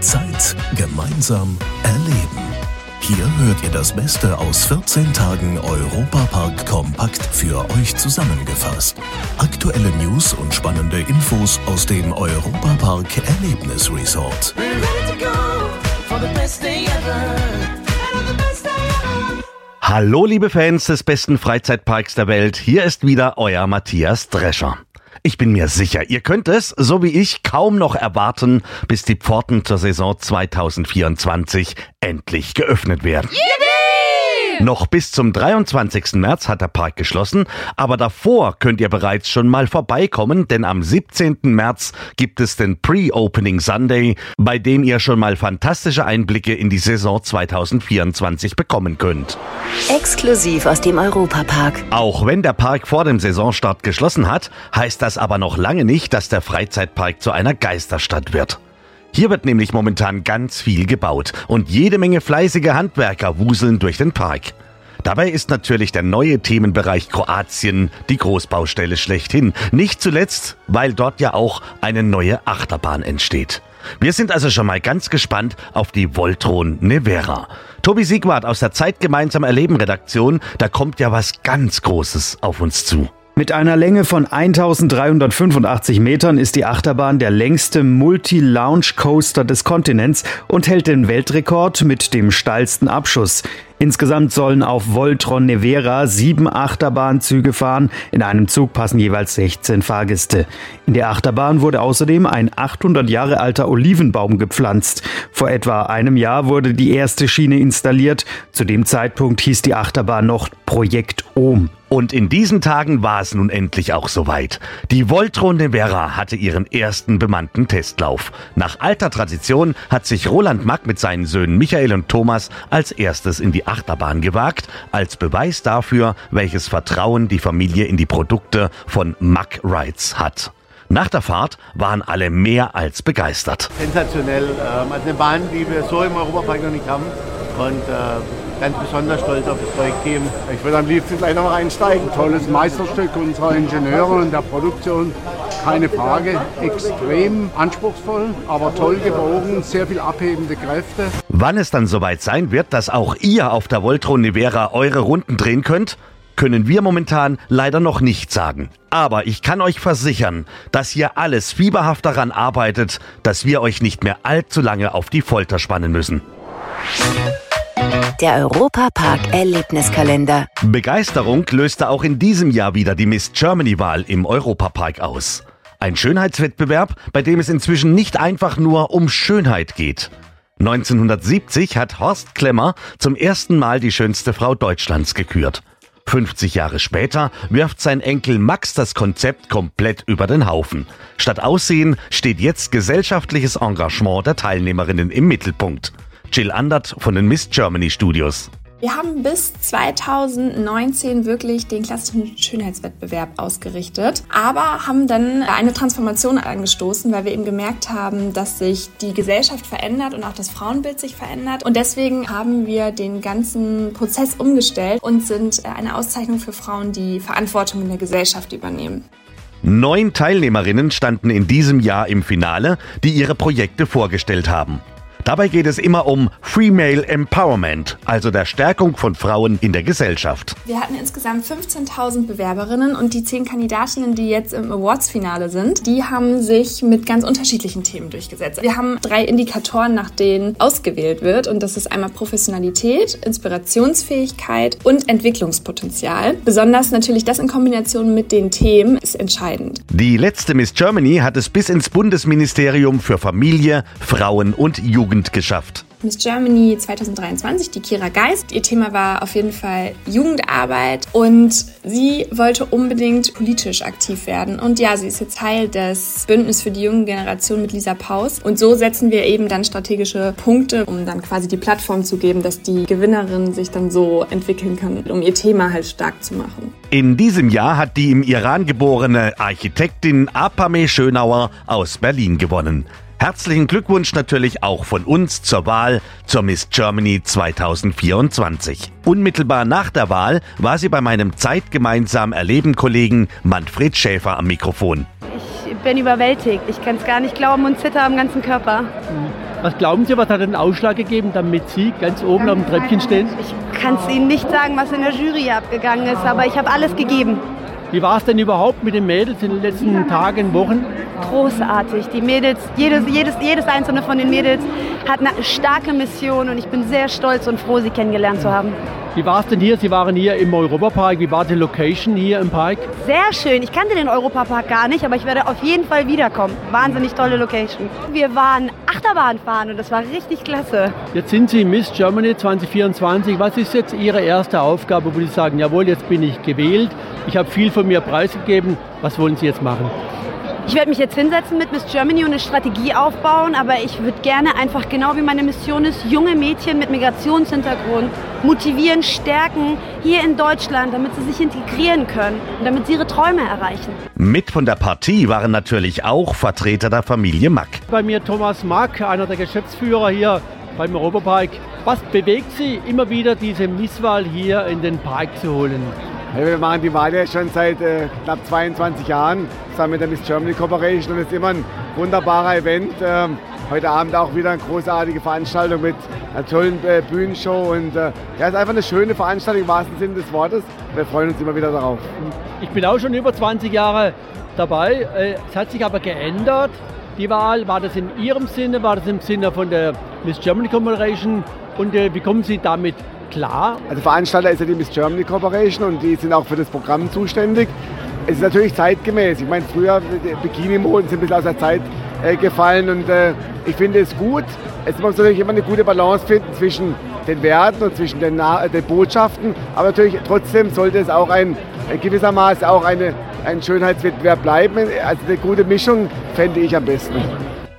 Zeit gemeinsam erleben. Hier hört ihr das Beste aus 14 Tagen Europapark kompakt für euch zusammengefasst. Aktuelle News und spannende Infos aus dem Europapark Erlebnisresort. Hallo liebe Fans des besten Freizeitparks der Welt, hier ist wieder euer Matthias Drescher. Ich bin mir sicher, ihr könnt es, so wie ich, kaum noch erwarten, bis die Pforten zur Saison 2024 endlich geöffnet werden. Yippie! Noch bis zum 23. März hat der Park geschlossen, aber davor könnt ihr bereits schon mal vorbeikommen, denn am 17. März gibt es den Pre-Opening Sunday, bei dem ihr schon mal fantastische Einblicke in die Saison 2024 bekommen könnt. Exklusiv aus dem Europapark. Auch wenn der Park vor dem Saisonstart geschlossen hat, heißt das aber noch lange nicht, dass der Freizeitpark zu einer Geisterstadt wird. Hier wird nämlich momentan ganz viel gebaut und jede Menge fleißige Handwerker wuseln durch den Park. Dabei ist natürlich der neue Themenbereich Kroatien die Großbaustelle schlechthin. Nicht zuletzt, weil dort ja auch eine neue Achterbahn entsteht. Wir sind also schon mal ganz gespannt auf die Voltron Nevera. Tobi Siegwart aus der Zeit gemeinsam erleben Redaktion, da kommt ja was ganz Großes auf uns zu. Mit einer Länge von 1385 Metern ist die Achterbahn der längste Multi-Lounge-Coaster des Kontinents und hält den Weltrekord mit dem steilsten Abschuss. Insgesamt sollen auf Voltron Nevera sieben Achterbahnzüge fahren. In einem Zug passen jeweils 16 Fahrgäste. In der Achterbahn wurde außerdem ein 800 Jahre alter Olivenbaum gepflanzt. Vor etwa einem Jahr wurde die erste Schiene installiert. Zu dem Zeitpunkt hieß die Achterbahn noch Projekt Ohm. Und in diesen Tagen war es nun endlich auch soweit. Die Voltron Nevera hatte ihren ersten bemannten Testlauf. Nach alter Tradition hat sich Roland Mack mit seinen Söhnen Michael und Thomas als erstes in die Achterbahn gewagt, als Beweis dafür, welches Vertrauen die Familie in die Produkte von Mack Rides hat. Nach der Fahrt waren alle mehr als begeistert. Sensationell. Ähm, also eine Bahn, die wir so im Europapark noch nicht haben. Und äh, ganz besonders stolz auf das Projektteam. Ich würde am liebsten gleich noch einsteigen. Tolles Meisterstück unserer Ingenieure und der Produktion. Keine Frage. Extrem anspruchsvoll, aber toll gebogen, sehr viel abhebende Kräfte. Wann es dann soweit sein wird, dass auch ihr auf der Voltron Nivera eure Runden drehen könnt, können wir momentan leider noch nicht sagen. Aber ich kann euch versichern, dass hier alles fieberhaft daran arbeitet, dass wir euch nicht mehr allzu lange auf die Folter spannen müssen. Der Europapark Erlebniskalender. Begeisterung löste auch in diesem Jahr wieder die Miss Germany-Wahl im Europapark aus. Ein Schönheitswettbewerb, bei dem es inzwischen nicht einfach nur um Schönheit geht. 1970 hat Horst Klemmer zum ersten Mal die schönste Frau Deutschlands gekürt. 50 Jahre später wirft sein Enkel Max das Konzept komplett über den Haufen. Statt Aussehen steht jetzt gesellschaftliches Engagement der Teilnehmerinnen im Mittelpunkt. Jill Andert von den Miss Germany Studios. Wir haben bis 2019 wirklich den klassischen Schönheitswettbewerb ausgerichtet, aber haben dann eine Transformation angestoßen, weil wir eben gemerkt haben, dass sich die Gesellschaft verändert und auch das Frauenbild sich verändert. Und deswegen haben wir den ganzen Prozess umgestellt und sind eine Auszeichnung für Frauen, die Verantwortung in der Gesellschaft übernehmen. Neun Teilnehmerinnen standen in diesem Jahr im Finale, die ihre Projekte vorgestellt haben. Dabei geht es immer um Female Empowerment, also der Stärkung von Frauen in der Gesellschaft. Wir hatten insgesamt 15.000 Bewerberinnen und die zehn Kandidatinnen, die jetzt im Awards-Finale sind, die haben sich mit ganz unterschiedlichen Themen durchgesetzt. Wir haben drei Indikatoren, nach denen ausgewählt wird und das ist einmal Professionalität, Inspirationsfähigkeit und Entwicklungspotenzial. Besonders natürlich das in Kombination mit den Themen ist entscheidend. Die letzte Miss Germany hat es bis ins Bundesministerium für Familie, Frauen und Jugend Jugend geschafft. Miss Germany 2023, die Kira Geist. Ihr Thema war auf jeden Fall Jugendarbeit und sie wollte unbedingt politisch aktiv werden. Und ja, sie ist jetzt Teil des Bündnis für die junge Generation mit Lisa Paus. Und so setzen wir eben dann strategische Punkte, um dann quasi die Plattform zu geben, dass die Gewinnerin sich dann so entwickeln kann, um ihr Thema halt stark zu machen. In diesem Jahr hat die im Iran geborene Architektin Apame Schönauer aus Berlin gewonnen. Herzlichen Glückwunsch natürlich auch von uns zur Wahl zur Miss Germany 2024. Unmittelbar nach der Wahl war sie bei meinem zeitgemeinsam erleben Kollegen Manfred Schäfer am Mikrofon. Ich bin überwältigt. Ich kann es gar nicht glauben und zitter am ganzen Körper. Was glauben Sie, was hat den Ausschlag gegeben, damit Sie ganz oben auf dem Treppchen stehen? Ich kann es Ihnen nicht sagen, was in der Jury abgegangen ist, aber ich habe alles gegeben. Wie war es denn überhaupt mit den Mädels in den letzten Tagen, Wochen? Großartig. Die Mädels, jedes, jedes, jedes einzelne von den Mädels hat eine starke Mission und ich bin sehr stolz und froh, sie kennengelernt zu haben. Wie war es denn hier? Sie waren hier im Europapark. Wie war die Location hier im Park? Sehr schön. Ich kannte den Europapark gar nicht, aber ich werde auf jeden Fall wiederkommen. Wahnsinnig tolle Location. Wir waren Achterbahn fahren und das war richtig klasse. Jetzt sind Sie Miss Germany 2024. Was ist jetzt Ihre erste Aufgabe, wo Sie sagen, jawohl, jetzt bin ich gewählt, ich habe viel von mir preisgegeben. Was wollen Sie jetzt machen? Ich werde mich jetzt hinsetzen mit Miss Germany und eine Strategie aufbauen, aber ich würde gerne einfach genau wie meine Mission ist, junge Mädchen mit Migrationshintergrund motivieren, stärken hier in Deutschland, damit sie sich integrieren können und damit sie ihre Träume erreichen. Mit von der Partie waren natürlich auch Vertreter der Familie Mack. Bei mir Thomas Mack, einer der Geschäftsführer hier beim Europapark. Was bewegt Sie immer wieder, diese Misswahl hier in den Park zu holen? Wir machen die Wahl ja schon seit äh, knapp 22 Jahren zusammen mit der Miss Germany Corporation und es ist immer ein wunderbarer Event. Ähm, heute Abend auch wieder eine großartige Veranstaltung mit einer tollen äh, Bühnenshow und äh, ja, es ist einfach eine schöne Veranstaltung im wahrsten Sinne des Wortes. Wir freuen uns immer wieder darauf. Ich bin auch schon über 20 Jahre dabei. Äh, es hat sich aber geändert. Die Wahl, war das in Ihrem Sinne, war das im Sinne von der Miss Germany Corporation und äh, wie kommen Sie damit klar? Also Veranstalter ist ja die Miss Germany Corporation und die sind auch für das Programm zuständig. Es ist natürlich zeitgemäß. Ich meine, früher Bikini-Moden sind ein bisschen aus der Zeit äh, gefallen und äh, ich finde es gut. Es muss natürlich immer eine gute Balance finden zwischen den Werten und zwischen den, den Botschaften, aber natürlich trotzdem sollte es auch ein gewissermaßen auch eine, ein Schönheitswettbewerb bleiben. Also eine gute Mischung fände ich am besten.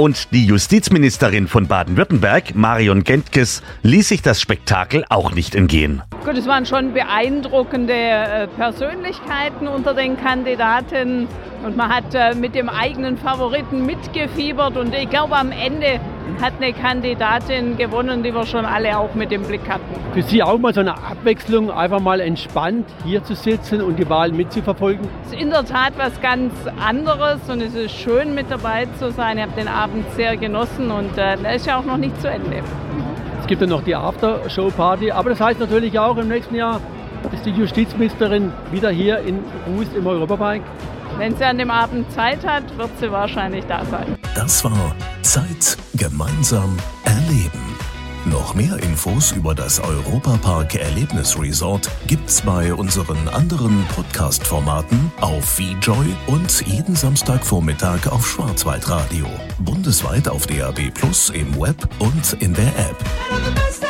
Und die Justizministerin von Baden-Württemberg, Marion Gentges, ließ sich das Spektakel auch nicht entgehen. Gut, es waren schon beeindruckende äh, Persönlichkeiten unter den Kandidaten und man hat äh, mit dem eigenen Favoriten mitgefiebert und ich glaube am Ende hat eine Kandidatin gewonnen, die wir schon alle auch mit im Blick hatten. Für Sie auch mal so eine Abwechslung, einfach mal entspannt hier zu sitzen und die Wahl mitzuverfolgen? Es ist in der Tat was ganz anderes und es ist schön mit dabei zu sein. Ich habe den Abend sehr genossen und äh, der ist ja auch noch nicht zu Ende. Es gibt ja noch die Aftershow-Party, aber das heißt natürlich auch im nächsten Jahr ist die Justizministerin wieder hier in Rust im Europapark. Wenn sie an dem Abend Zeit hat, wird sie wahrscheinlich da sein. Das war Zeit gemeinsam erleben. Noch mehr Infos über das Europapark Erlebnis Resort gibt's bei unseren anderen Podcast-Formaten auf VJoy und jeden Samstagvormittag auf Schwarzwaldradio. Bundesweit auf DAB Plus im Web und in der App.